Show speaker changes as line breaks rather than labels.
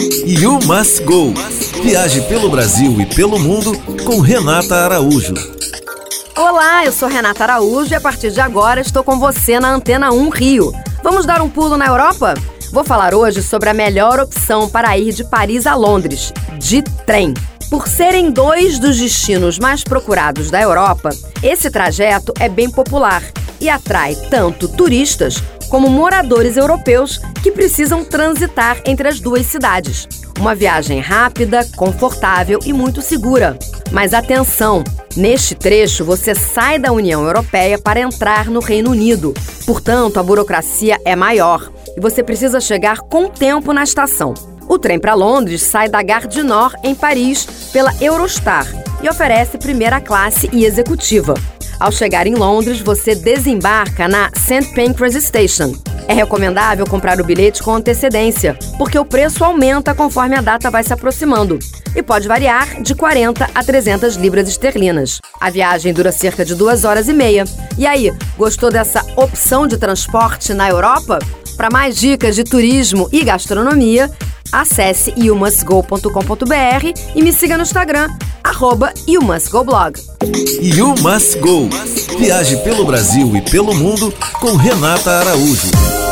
You Must Go. Viaje pelo Brasil e pelo mundo com Renata Araújo.
Olá, eu sou Renata Araújo e a partir de agora estou com você na Antena 1 Rio. Vamos dar um pulo na Europa? Vou falar hoje sobre a melhor opção para ir de Paris a Londres, de trem. Por serem dois dos destinos mais procurados da Europa, esse trajeto é bem popular e atrai tanto turistas como moradores europeus que precisam transitar entre as duas cidades. Uma viagem rápida, confortável e muito segura. Mas atenção! Neste trecho, você sai da União Europeia para entrar no Reino Unido. Portanto, a burocracia é maior e você precisa chegar com tempo na estação. O trem para Londres sai da Gare du Nord, em Paris, pela Eurostar e oferece primeira classe e executiva. Ao chegar em Londres, você desembarca na St. Pancras Station. É recomendável comprar o bilhete com antecedência, porque o preço aumenta conforme a data vai se aproximando e pode variar de 40 a 300 libras esterlinas. A viagem dura cerca de duas horas e meia. E aí, gostou dessa opção de transporte na Europa? Para mais dicas de turismo e gastronomia, acesse youmusgo.com.br e me siga no Instagram, arroba youmusgoblog.
You Must Go. Viaje pelo Brasil e pelo mundo com Renata Araújo.